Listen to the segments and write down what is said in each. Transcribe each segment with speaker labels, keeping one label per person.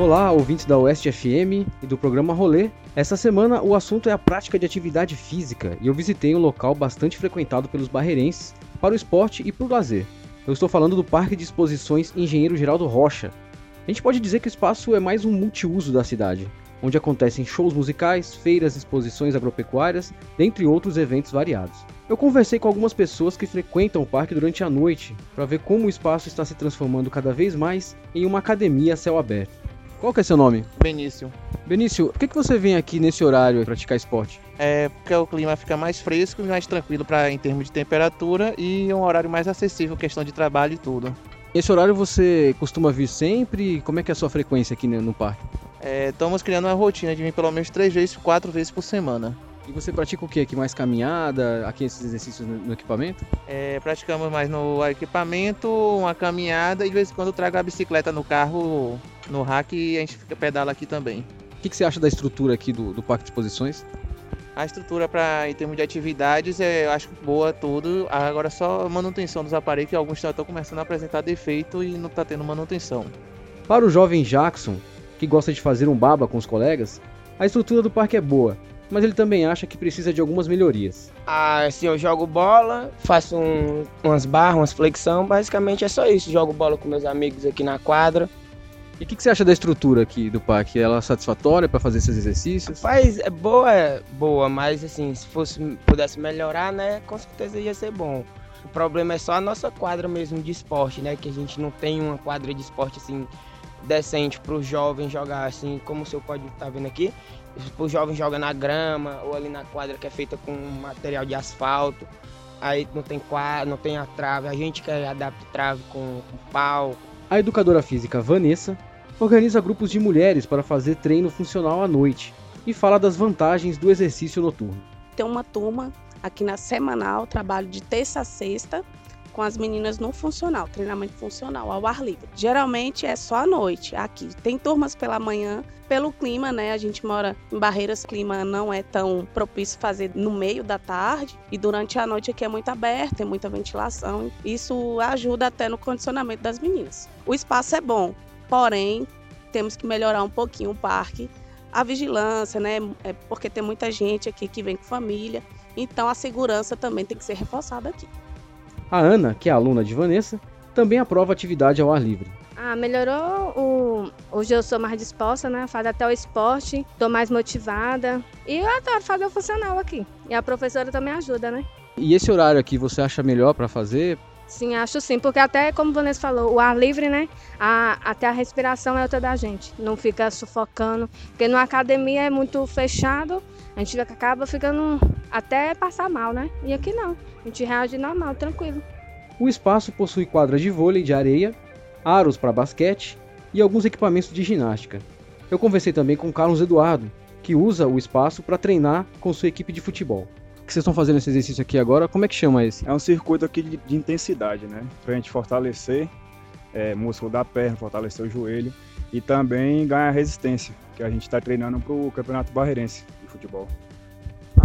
Speaker 1: Olá, ouvintes da Oeste FM e do programa Rolê. Essa semana o assunto é a prática de atividade física e eu visitei um local bastante frequentado pelos barreirenses para o esporte e para o lazer. Eu estou falando do Parque de Exposições Engenheiro Geraldo Rocha. A gente pode dizer que o espaço é mais um multiuso da cidade, onde acontecem shows musicais, feiras, exposições agropecuárias, dentre outros eventos variados. Eu conversei com algumas pessoas que frequentam o parque durante a noite para ver como o espaço está se transformando cada vez mais em uma academia a céu aberto. Qual que é seu nome?
Speaker 2: Benício.
Speaker 1: Benício, por que, que você vem aqui nesse horário praticar esporte?
Speaker 2: É porque o clima fica mais fresco e mais tranquilo para em termos de temperatura e um horário mais acessível, questão de trabalho e tudo.
Speaker 1: Esse horário você costuma vir sempre? Como é que é a sua frequência aqui no parque?
Speaker 2: É, estamos criando uma rotina de vir pelo menos três vezes, quatro vezes por semana.
Speaker 1: E você pratica o que aqui? Mais caminhada? Aqui esses exercícios no, no equipamento?
Speaker 2: É, praticamos mais no equipamento, uma caminhada e de vez em quando trago a bicicleta no carro, no rack e a gente fica pedala aqui também.
Speaker 1: O que, que você acha da estrutura aqui do, do Parque de Exposições?
Speaker 2: A estrutura para em termos de atividades é, eu acho boa tudo. Agora só manutenção dos aparelhos que alguns estão começando a apresentar defeito e não está tendo manutenção.
Speaker 1: Para o jovem Jackson, que gosta de fazer um baba com os colegas, a estrutura do parque é boa, mas ele também acha que precisa de algumas melhorias.
Speaker 3: Ah, assim, eu jogo bola, faço um, umas barras, umas flexão, basicamente é só isso. Jogo bola com meus amigos aqui na quadra.
Speaker 1: E o que, que, você acha da estrutura aqui do parque? Ela é satisfatória para fazer esses exercícios?
Speaker 3: Rapaz, é boa, é boa, mas assim, se fosse pudesse melhorar, né, com certeza ia ser bom. O problema é só a nossa quadra mesmo de esporte, né, que a gente não tem uma quadra de esporte assim decente para os jovens jogar assim, como o senhor pode estar tá vendo aqui. O jovem joga na grama ou ali na quadra que é feita com material de asfalto. Aí não tem quadra, não tem a trave. A gente que adapta trave com, com pau.
Speaker 1: A educadora física Vanessa organiza grupos de mulheres para fazer treino funcional à noite e fala das vantagens do exercício noturno.
Speaker 4: Tem uma turma aqui na semanal, trabalho de terça a sexta, com as meninas no funcional, treinamento funcional ao ar livre. Geralmente é só à noite aqui. Tem turmas pela manhã, pelo clima, né? A gente mora em Barreiras, clima não é tão propício fazer no meio da tarde e durante a noite aqui é muito aberto, tem muita ventilação. Isso ajuda até no condicionamento das meninas. O espaço é bom, Porém, temos que melhorar um pouquinho o parque, a vigilância, né? É porque tem muita gente aqui que vem com família, então a segurança também tem que ser reforçada aqui.
Speaker 1: A Ana, que é aluna de Vanessa, também aprova atividade ao ar livre.
Speaker 5: Ah, melhorou o. Hoje eu sou mais disposta, né? Fazer até o esporte, tô mais motivada. E eu adoro fazer o funcional aqui. E a professora também ajuda, né?
Speaker 1: E esse horário aqui você acha melhor para fazer?
Speaker 5: Sim, acho sim, porque até como o Vanessa falou, o ar livre, né? A, até a respiração é outra da gente. Não fica sufocando. Porque na academia é muito fechado, a gente acaba ficando até passar mal, né? E aqui não. A gente reage normal, tranquilo.
Speaker 1: O espaço possui quadra de vôlei de areia, aros para basquete e alguns equipamentos de ginástica. Eu conversei também com Carlos Eduardo, que usa o espaço para treinar com sua equipe de futebol que vocês estão fazendo esse exercício aqui agora, como é que chama esse?
Speaker 6: É um circuito aqui de, de intensidade, né? Pra gente fortalecer é, músculo da perna, fortalecer o joelho e também ganhar resistência, que a gente está treinando para o Campeonato Barreirense de futebol.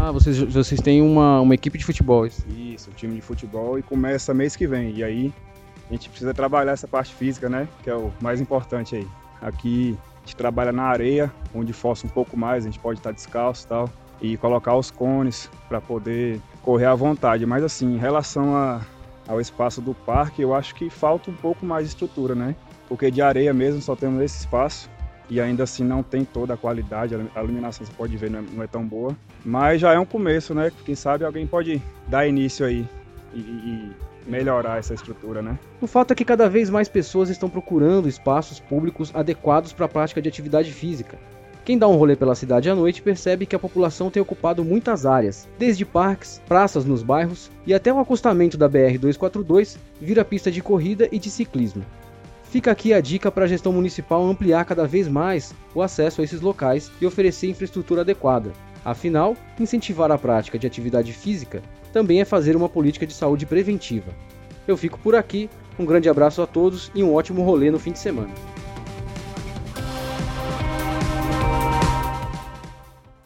Speaker 1: Ah, vocês, vocês têm uma, uma equipe de futebol?
Speaker 6: Isso, isso um time de futebol e começa mês que vem. E aí a gente precisa trabalhar essa parte física, né? Que é o mais importante aí. Aqui a gente trabalha na areia, onde força um pouco mais, a gente pode estar descalço e tal e colocar os cones para poder correr à vontade. Mas assim, em relação a, ao espaço do parque, eu acho que falta um pouco mais de estrutura, né? Porque de areia mesmo só temos esse espaço e ainda assim não tem toda a qualidade, a iluminação você pode ver não é, não é tão boa, mas já é um começo, né? Quem sabe alguém pode dar início aí e, e melhorar essa estrutura, né?
Speaker 1: O fato é que cada vez mais pessoas estão procurando espaços públicos adequados para a prática de atividade física. Quem dá um rolê pela cidade à noite percebe que a população tem ocupado muitas áreas, desde parques, praças nos bairros e até o acostamento da BR-242 vira pista de corrida e de ciclismo. Fica aqui a dica para a gestão municipal ampliar cada vez mais o acesso a esses locais e oferecer infraestrutura adequada. Afinal, incentivar a prática de atividade física também é fazer uma política de saúde preventiva. Eu fico por aqui, um grande abraço a todos e um ótimo rolê no fim de semana.